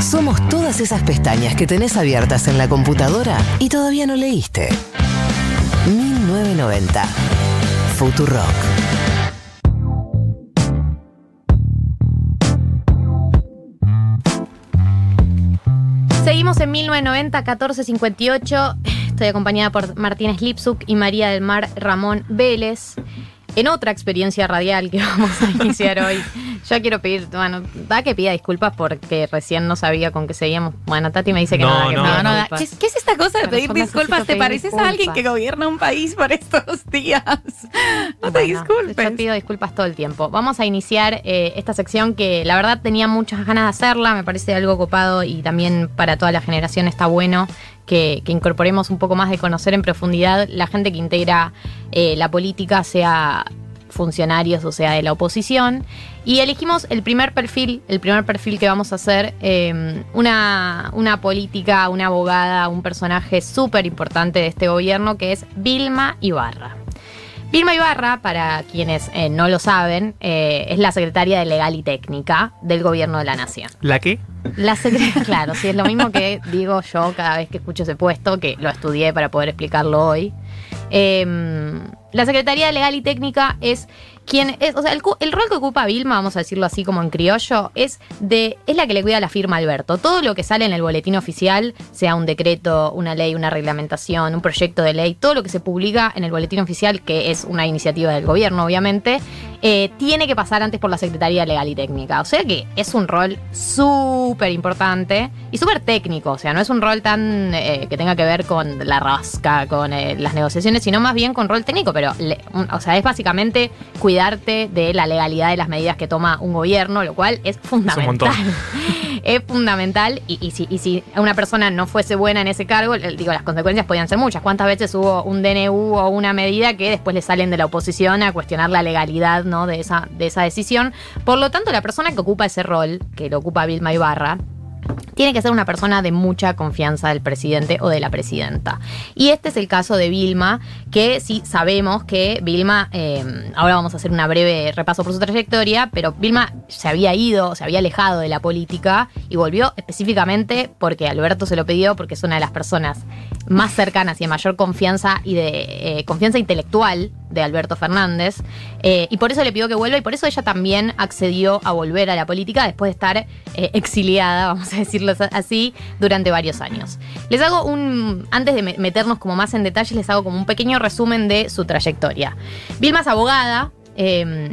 Somos todas esas pestañas que tenés abiertas en la computadora y todavía no leíste. 1990. Futurock. Seguimos en 1990, 1458. Estoy acompañada por Martínez Lipsuk y María del Mar Ramón Vélez. En otra experiencia radial que vamos a iniciar hoy, yo quiero pedir, bueno, da que pida disculpas porque recién no sabía con qué seguíamos. Bueno, Tati me dice que No, nada, que no, pida no, disculpas. ¿Qué, es- qué es esta cosa de Pero pedir disculpas? ¿Te pedir pareces a alguien que gobierna un país por estos días? No te disculpes. Yo pido disculpas todo el tiempo. Vamos a iniciar eh, esta sección que la verdad tenía muchas ganas de hacerla, me parece algo copado y también para toda la generación está bueno que, incorporemos un poco más de conocer en profundidad la gente que integra eh, la política, sea funcionarios o sea de la oposición. Y elegimos el primer perfil, el primer perfil que vamos a hacer, eh, una, una política, una abogada, un personaje súper importante de este gobierno que es Vilma Ibarra. Vilma Ibarra, para quienes eh, no lo saben, eh, es la secretaria de Legal y Técnica del Gobierno de la Nación. ¿La qué? La secretaria, claro, sí, es lo mismo que digo yo cada vez que escucho ese puesto, que lo estudié para poder explicarlo hoy. Eh, la Secretaría de Legal y Técnica es quien es, o sea, el, rol que ocupa Vilma, vamos a decirlo así como en criollo, es de es la que le cuida la firma a Alberto. Todo lo que sale en el boletín oficial, sea un decreto, una ley, una reglamentación, un proyecto de ley, todo lo que se publica en el boletín oficial, que es una iniciativa del gobierno, obviamente, eh, tiene que pasar antes por la Secretaría Legal y Técnica. O sea que es un rol súper importante y súper técnico. O sea, no es un rol tan eh, que tenga que ver con la rasca, con eh, las negociaciones, sino más bien con rol técnico. Pero, o sea, es básicamente de la legalidad de las medidas que toma un gobierno, lo cual es fundamental. montón. es fundamental y, y si, y si una persona no fuese buena en ese cargo, digo, las consecuencias podían ser muchas. ¿Cuántas veces hubo un DNU o una medida que después le salen de la oposición a cuestionar la legalidad ¿no? de, esa, de esa decisión? Por lo tanto, la persona que ocupa ese rol, que lo ocupa Vilma Ibarra, tiene que ser una persona de mucha confianza del presidente o de la presidenta. Y este es el caso de Vilma, que sí sabemos que Vilma, eh, ahora vamos a hacer una breve repaso por su trayectoria, pero Vilma se había ido, se había alejado de la política y volvió específicamente porque Alberto se lo pidió, porque es una de las personas más cercanas y de mayor confianza y de eh, confianza intelectual de Alberto Fernández. eh, y por eso le pidió que vuelva y por eso ella también accedió a volver a la política después de estar eh, exiliada, vamos a decirlo así, durante varios años. Les hago un, antes de me- meternos como más en detalles, les hago como un pequeño resumen de su trayectoria. Vilma es abogada. eh,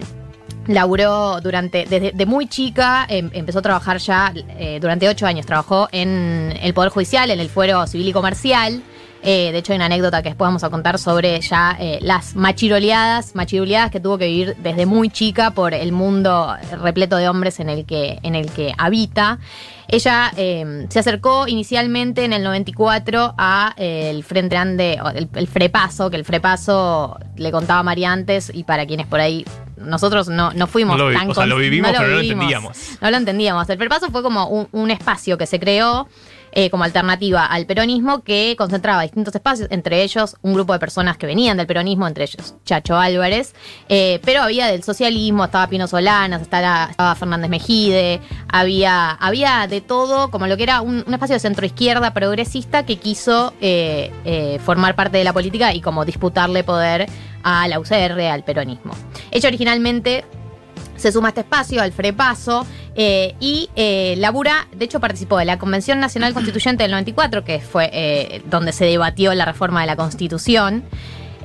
Laburó durante, desde de muy chica, em- empezó a trabajar ya eh, durante ocho años. Trabajó en el Poder Judicial, en el Fuero Civil y Comercial. Eh, de hecho, hay una anécdota que después vamos a contar sobre ya eh, las machiroleadas, machiruleadas que tuvo que vivir desde muy chica por el mundo repleto de hombres en el que, en el que habita. Ella eh, se acercó inicialmente en el 94 a eh, el Frente Grande, o el, el Frepaso, que el Frepaso le contaba a María antes, y para quienes por ahí nosotros no, no fuimos No lo tan o sea, lo vivimos, pero no lo vivimos. entendíamos. No lo entendíamos. El Frepaso fue como un, un espacio que se creó eh, como alternativa al peronismo que concentraba distintos espacios, entre ellos un grupo de personas que venían del peronismo, entre ellos Chacho Álvarez, eh, pero había del socialismo, estaba Pino Solanas, estaba, Fernández Mejide, había, había de todo, como lo que era un, espacio de centro-izquierda progresista que quiso eh, formar parte de la política y como disputarle poder a la UCR, al peronismo. Ella originalmente se suma a este espacio, al Frepaso, eh, y eh, labura, de hecho participó de la Convención Nacional Constituyente del 94, que fue eh, donde se debatió la reforma de la Constitución.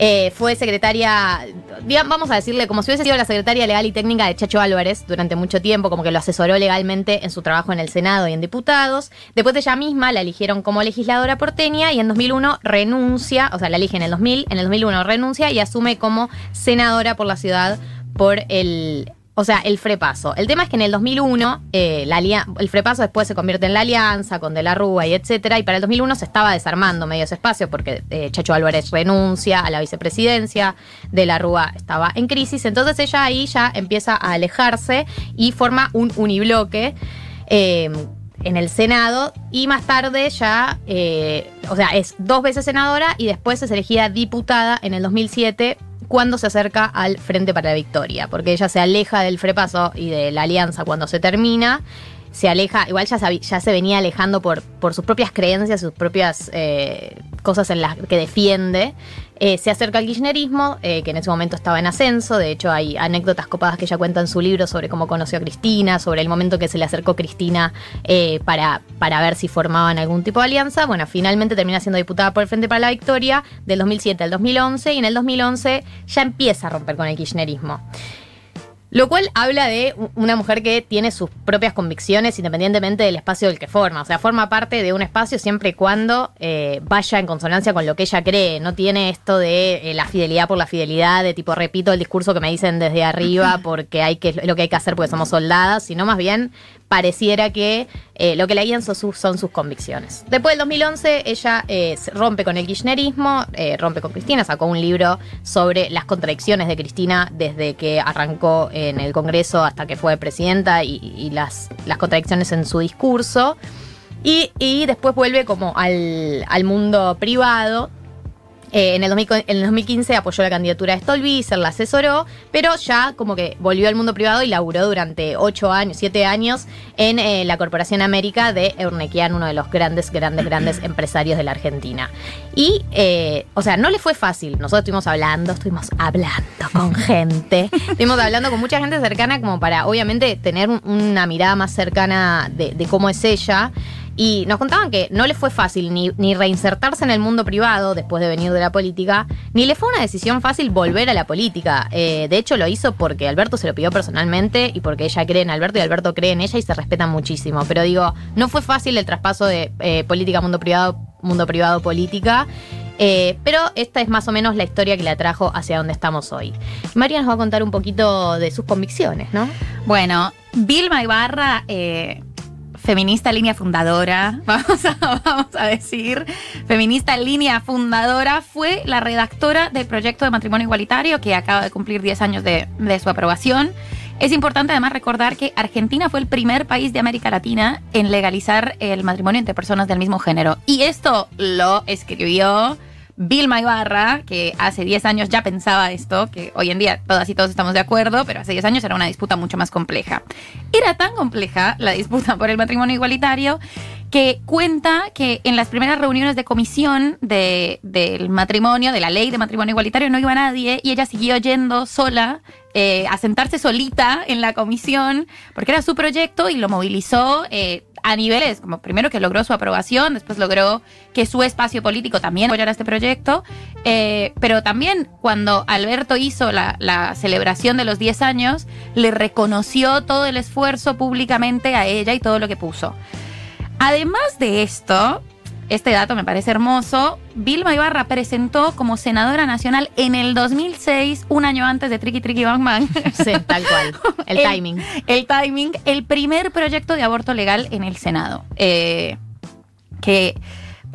Eh, fue secretaria, digamos, vamos a decirle, como si hubiese sido la secretaria legal y técnica de Chacho Álvarez durante mucho tiempo, como que lo asesoró legalmente en su trabajo en el Senado y en diputados. Después de ella misma la eligieron como legisladora porteña y en 2001 renuncia, o sea, la elige en el 2000, en el 2001 renuncia y asume como senadora por la ciudad por el o sea, el Frepaso. El tema es que en el 2001, eh, el Frepaso después se convierte en la alianza con De la Rúa y etcétera, y para el 2001 se estaba desarmando medio ese espacio porque eh, Chacho Álvarez renuncia a la vicepresidencia, De la Rúa estaba en crisis, entonces ella ahí ya empieza a alejarse y forma un unibloque. eh, en el Senado y más tarde ya, eh, o sea, es dos veces senadora y después es elegida diputada en el 2007 cuando se acerca al Frente para la Victoria, porque ella se aleja del Frepaso y de la alianza cuando se termina. se aleja, igual ya, sabi- ya se venía alejando por, por sus propias creencias, sus propias eh, cosas en las que defiende. Eh, se acerca al kirchnerismo, eh, que en ese momento estaba en ascenso. De hecho, hay anécdotas copadas que ella cuenta en su libro sobre cómo conoció a Cristina, sobre el momento que se le acercó Cristina eh, para, para ver si formaban algún tipo de alianza. Bueno, finalmente termina siendo diputada por el Frente para la Victoria del 2007 al 2011 y en el 2011 ya empieza a romper con el kirchnerismo. Lo cual habla de una mujer que tiene sus propias convicciones independientemente del espacio del que forma. O sea, forma parte de un espacio siempre y cuando eh, vaya en consonancia con lo que ella cree. No tiene esto de eh, la fidelidad por la fidelidad, de tipo repito el discurso que me dicen desde arriba porque hay que, es lo que hay que hacer porque somos soldadas, sino más bien pareciera que eh, lo que la guían son sus, son sus convicciones. Después del 2011, ella eh, rompe con el kirchnerismo, eh, rompe con Cristina, sacó un libro sobre las contradicciones de Cristina desde que arrancó en el Congreso hasta que fue presidenta y, las, contradicciones en su discurso. Y, después vuelve como al mundo privado. Eh, en, el 2000 en el 2015 apoyó la candidatura de Stolbizer, la asesoró, pero ya como que volvió al mundo privado y laburó durante 8 años, 7 años en eh, la Corporación América de Eurnequian, uno de los grandes, grandes, grandes empresarios de la Argentina. Y, eh, o sea, no le fue fácil. Nosotros estuvimos hablando, estuvimos hablando con gente, estuvimos hablando con mucha gente cercana como para, obviamente, tener un- una mirada más cercana de, de cómo es ella. Y nos contaban que no le fue fácil ni, ni reinsertarse en el mundo privado después de venir de la política, ni le fue una decisión fácil volver a la política. Eh, de hecho, lo hizo porque Alberto se lo pidió personalmente y porque ella cree en Alberto y Alberto cree en ella y se respetan muchísimo. Pero digo, no fue fácil el traspaso de eh, política, mundo privado, mundo privado, política. Eh, pero esta es más o menos la historia que la trajo hacia donde estamos hoy. María nos va a contar un poquito de sus convicciones, ¿no? Bueno, Vilma Ibarra, eh, feminista línea fundadora, vamos a, vamos a decir, feminista línea fundadora, fue la redactora del proyecto de matrimonio igualitario que acaba de cumplir 10 años de, de su aprobación. Es importante además recordar que Argentina fue el primer país de América Latina en legalizar el matrimonio entre personas del mismo género. Y esto lo escribió Vilma Ibarra, que hace 10 años ya pensaba esto, que hoy en día todas y todos estamos de acuerdo, pero hace 10 años era una disputa mucho más compleja. Era tan compleja la disputa por el matrimonio igualitario que cuenta que en las primeras reuniones de comisión de- del matrimonio, de la ley de matrimonio igualitario, no iba nadie y ella siguió yendo sola eh, a sentarse solita en la comisión porque era su proyecto y lo movilizó eh, a niveles, como primero que logró su aprobación, después logró que su espacio político también apoyara este proyecto, eh, pero también cuando Alberto hizo la, la celebración de los 10 años, le reconoció todo el esfuerzo públicamente a ella y todo lo que puso. Además de esto, este dato me parece hermoso, Vilma Ibarra presentó como senadora nacional en el 2006, un año antes de Tricky Tricky Bang Bang, Sí, tal cual. El, El- timing. el timing, el primer proyecto de aborto legal en el Senado. Eh, que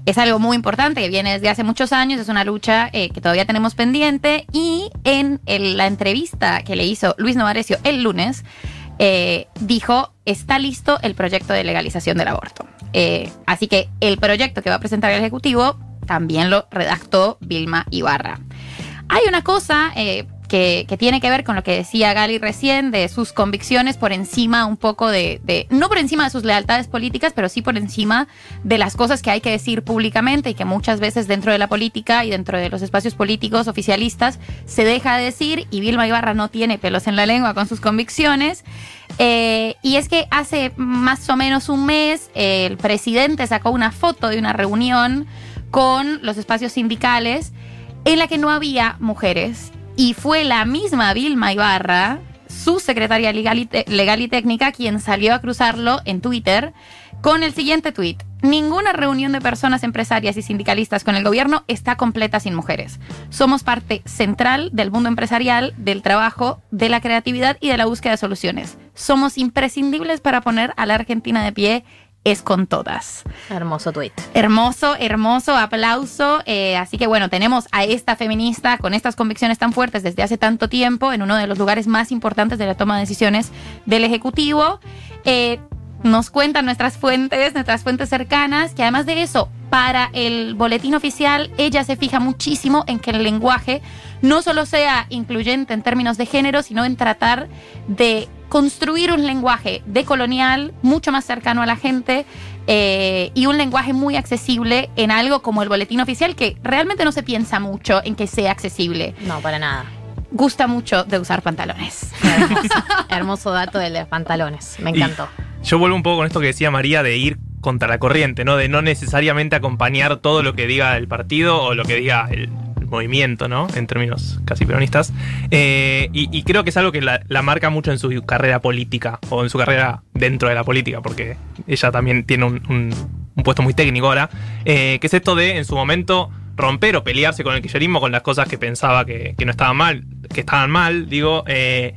es algo muy importante, que viene desde hace muchos años, es una lucha eh, que todavía tenemos pendiente. Y en el- la entrevista que le hizo Luis Novarecio el lunes, eh, dijo, está listo el proyecto de legalización del aborto. Eh, así que el proyecto que va a presentar el Ejecutivo también lo redactó Vilma Ibarra. Hay una cosa eh, que, tiene que ver con lo que decía Gali recién, de sus convicciones por encima un poco de, de- no por encima de sus lealtades políticas, pero sí por encima de las cosas que hay que decir públicamente y que muchas veces dentro de la política y dentro de los espacios políticos oficialistas se deja de decir y Vilma Ibarra no tiene pelos en la lengua con sus convicciones. Eh, y es que hace más o menos un mes el presidente sacó una foto de una reunión con los espacios sindicales en la que no había mujeres. Y fue la misma Vilma Ibarra, su secretaria legal y, técnica, quien salió a cruzarlo en Twitter con el siguiente tuit. Ninguna reunión de personas empresarias y sindicalistas con el gobierno está completa sin mujeres. Somos parte central del mundo empresarial, del trabajo, de la creatividad y de la búsqueda de soluciones. Somos imprescindibles para poner a la Argentina de pie. Es con todas. Hermoso tweet. Hermoso, hermoso, aplauso. Eh, así que bueno, tenemos a esta feminista con estas convicciones tan fuertes desde hace tanto tiempo en uno de los lugares más importantes de la toma de decisiones del Ejecutivo. Eh, nos cuentan nuestras fuentes, nuestras fuentes cercanas, que además de eso, para el boletín oficial, ella se fija muchísimo en que el lenguaje no solo sea incluyente en términos de género, sino en tratar de construir un lenguaje decolonial mucho más cercano a la gente eh, y un lenguaje muy accesible en algo como el boletín oficial que realmente no se piensa mucho en que sea accesible. No, para nada. Gusta mucho de usar pantalones. Hermoso, hermoso dato de los pantalones. Me encantó. Yo vuelvo un poco con esto que decía María de ir contra la corriente, ¿no? De no necesariamente acompañar todo lo que diga el partido o lo que diga el, movimiento, ¿no? En términos casi peronistas. Eh, y, creo que es algo que la, marca mucho en su carrera política o en su carrera dentro de la política, porque ella también tiene un, puesto muy técnico ahora, eh, que es esto de en su momento romper o pelearse con el kirchnerismo, con las cosas que pensaba que, no estaban mal, que estaban mal, digo, eh,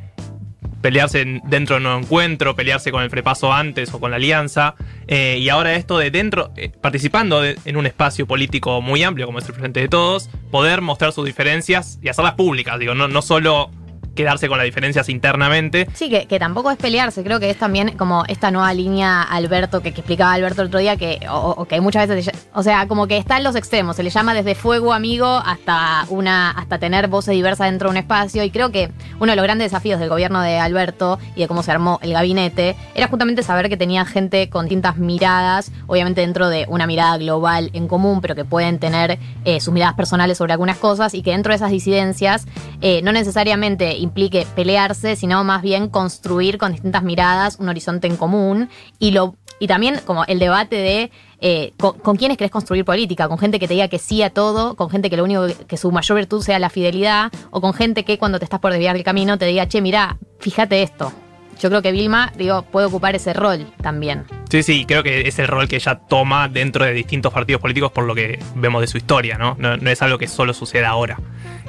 pelearse dentro de un encuentro, pelearse con el frepaso antes o con la alianza. Eh, y ahora esto de dentro, eh, participando en un espacio político muy amplio como es el Frente de Todos, poder mostrar sus diferencias y hacerlas públicas, digo, no, no solo quedarse con las diferencias internamente. Sí, que, que, tampoco es pelearse, creo que es también como esta nueva línea Alberto que, explicaba Alberto el otro día, que, que muchas veces, o sea, como que está en los extremos, se le llama desde fuego amigo hasta una, hasta tener voces diversas dentro de un espacio, y creo que uno de los grandes desafíos del gobierno de Alberto y de cómo se armó el gabinete era justamente saber que tenía gente con distintas miradas, obviamente dentro de una mirada global en común, pero que pueden tener eh, sus miradas personales sobre algunas cosas, y que dentro de esas disidencias eh, no necesariamente implique pelearse, sino más bien construir con distintas miradas un horizonte en común y lo y también como el debate de eh, con, quiénes querés construir política, con gente que te diga que sí a todo, con gente que lo único que, su mayor virtud sea la fidelidad, o con gente que cuando te estás por desviar el camino te diga, che, mira, fíjate esto. Yo creo que Vilma, digo, puede ocupar ese rol también. Sí, sí, creo que es el rol que ella toma dentro de distintos partidos políticos por lo que vemos de su historia, ¿no? No, es algo que solo suceda ahora.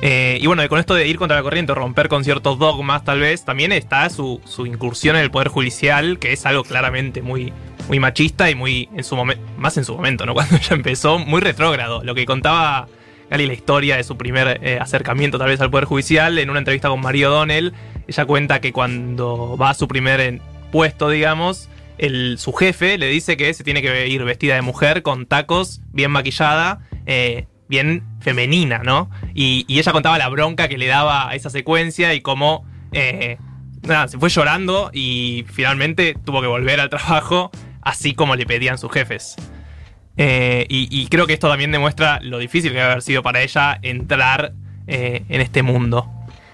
Eh, y bueno, con esto de ir contra la corriente, romper con ciertos dogmas, tal vez, también está su, incursión en el Poder Judicial, que es algo claramente muy, muy machista y muy, en su momento, más en su momento, ¿no? Cuando ella empezó, muy retrógrado. Lo que contaba Gali la historia de su primer eh, acercamiento tal vez al Poder Judicial, en una entrevista con Mario Donnell, ella cuenta que cuando va a su primer puesto, digamos, su jefe le dice que se tiene que ir vestida de mujer, con tacos, bien maquillada, eh, bien femenina, ¿no? Y, ella contaba la bronca que le daba a esa secuencia y cómo eh, nada, se fue llorando y finalmente tuvo que volver al trabajo así como le pedían sus jefes. Eh, y, creo que esto también demuestra lo difícil que debe haber sido para ella entrar eh, en este mundo.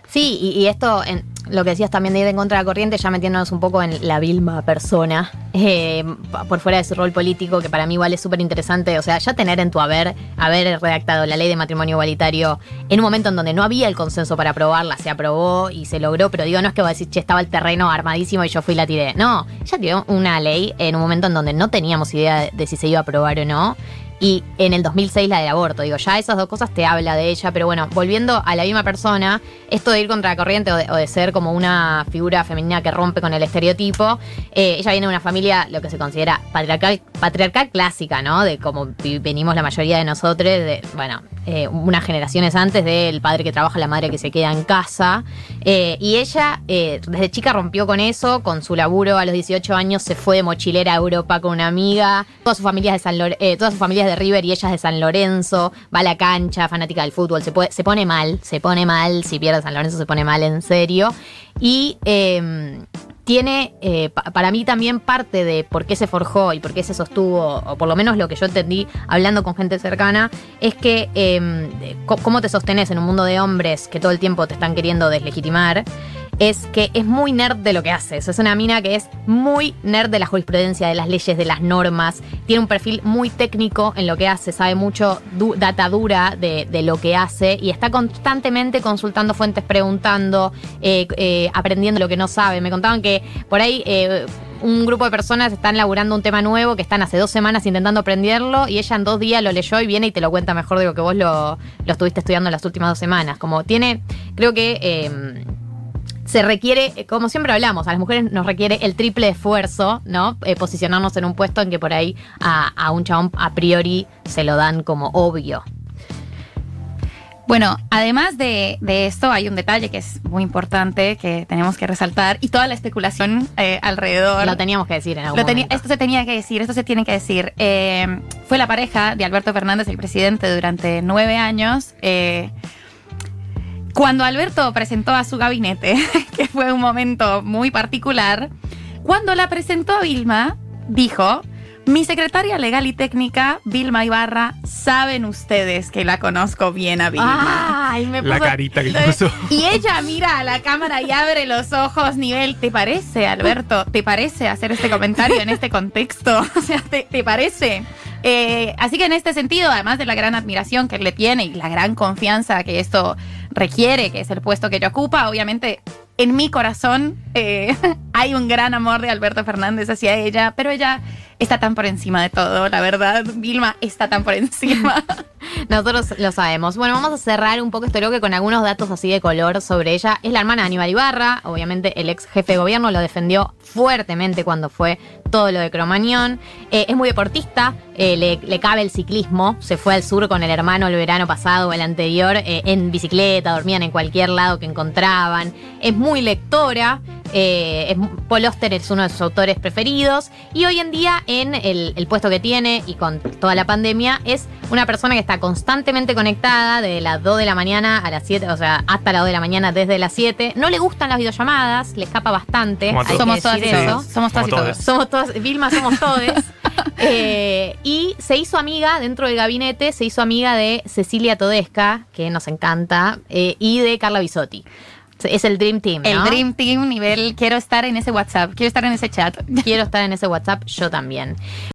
Sí, y, esto, lo que decías también de ir en contra de la corriente, ya metiéndonos un poco en la Vilma persona, eh, por fuera de su rol político, que para mí igual es súper interesante. O sea, ya tener en tu haber, haber redactado la ley de matrimonio igualitario en un momento en donde no había el consenso para aprobarla, se aprobó y se logró, pero digo, no es que vos decís, che, estaba el terreno armadísimo y yo fui y la tiré. No, ella tiró una ley en un momento en donde no teníamos idea de si se iba a aprobar o no y en el 2006 la de aborto. Digo, ya esas dos cosas te habla de ella, pero bueno, volviendo a la misma persona, esto de ir contra la corriente o de, ser como una figura femenina que rompe con el estereotipo, eh, ella viene de una familia, lo que se considera patriarcal, patriarcal clásica, ¿no? De cómo venimos la mayoría de nosotros, de, bueno, eh, unas generaciones antes del padre que trabaja, la madre que se queda en casa. Eh, y ella desde chica rompió con eso, con su laburo a los 18 años se fue de mochilera a Europa con una amiga, todas sus familias de San todas sus familias de River y ella de San Lorenzo, va a la cancha, fanática del fútbol, se, se pone mal, se pone mal, si pierde San Lorenzo se pone mal en serio. Y em, tiene, eh, para mí también parte de por qué se forjó y por qué se sostuvo, o por lo menos lo que yo entendí hablando con gente cercana, es que em, cómo te sostenes en un mundo de hombres que todo el tiempo te están queriendo deslegitimar es que es muy nerd de lo que hace. Es una mina que es muy nerd de la jurisprudencia, de las leyes, de las normas. Tiene un perfil muy técnico en lo que hace, sabe mucho data dura de, lo que hace y está constantemente consultando fuentes, preguntando, eh, eh, aprendiendo lo que no sabe. Me contaban que por ahí... Eh, un grupo de personas están laburando un tema nuevo que están hace dos semanas intentando aprenderlo y ella en dos días lo leyó y viene y te lo cuenta mejor de lo que vos lo, lo estuviste estudiando en las últimas dos semanas. Como tiene, creo que se requiere, eh, como siempre hablamos, a las mujeres nos requiere el triple esfuerzo, ¿no? Eh, posicionarnos en un puesto en que por ahí a, un chabón a priori se lo dan como obvio. Bueno, además de, esto, hay un detalle que es muy importante que tenemos que resaltar y toda la especulación eh, alrededor. Lo teníamos que decir en algún momento. Esto se tenía que decir, esto se tiene que decir. fue la pareja de Alberto Fernández, el presidente, durante nueve años. Cuando Alberto presentó a su gabinete, que fue un momento muy particular, cuando la presentó a Vilma, dijo, mi secretaria legal y técnica, Vilma Ibarra, saben ustedes que la conozco bien a Vilma. Ay, me La puso- carita que puso. Y ella mira a la cámara y abre los ojos, nivel, ¿te parece, Alberto? ¿Te parece hacer este comentario en este contexto? O sea, ¿te, te parece? Eh, así que en este sentido, además de la gran admiración que él le tiene y la gran confianza que esto requiere, que es el puesto que ella ocupa, obviamente en mi corazón eh, hay un gran amor de Alberto Fernández hacia ella, pero ella está tan por encima de todo, la verdad. Vilma está tan por encima. Nosotros lo sabemos. Bueno, vamos a cerrar un poco este bloque con algunos datos así de color sobre ella. Es la hermana de Aníbal Ibarra, obviamente el ex jefe de gobierno lo defendió fuertemente cuando fue todo lo de Cromañón. Eh, es muy deportista, eh, le, cabe el ciclismo, se fue al sur con el hermano el verano pasado o el anterior eh, en bicicleta, dormían en cualquier lado que encontraban. Es muy lectora. Eh, es- Paul Auster es uno de sus autores preferidos y hoy en día en el, el puesto que tiene y con toda la pandemia es una persona que está constantemente conectada de las 2 de la mañana a las 7, o sea, hasta las 2 de la mañana desde las 7. No le gustan las videollamadas, le escapa bastante. Hay que somos todas decir. Somos todas y todos. Somos todas, Vilma somos todos. Eh, y se hizo amiga dentro del gabinete, se hizo amiga de Cecilia Todesca, que nos encanta, eh, y de Carla Bisotti. Es el Dream Team. El. Dream Team nivel, quiero estar en ese WhatsApp, quiero estar en ese chat. Quiero estar en ese WhatsApp, yo también.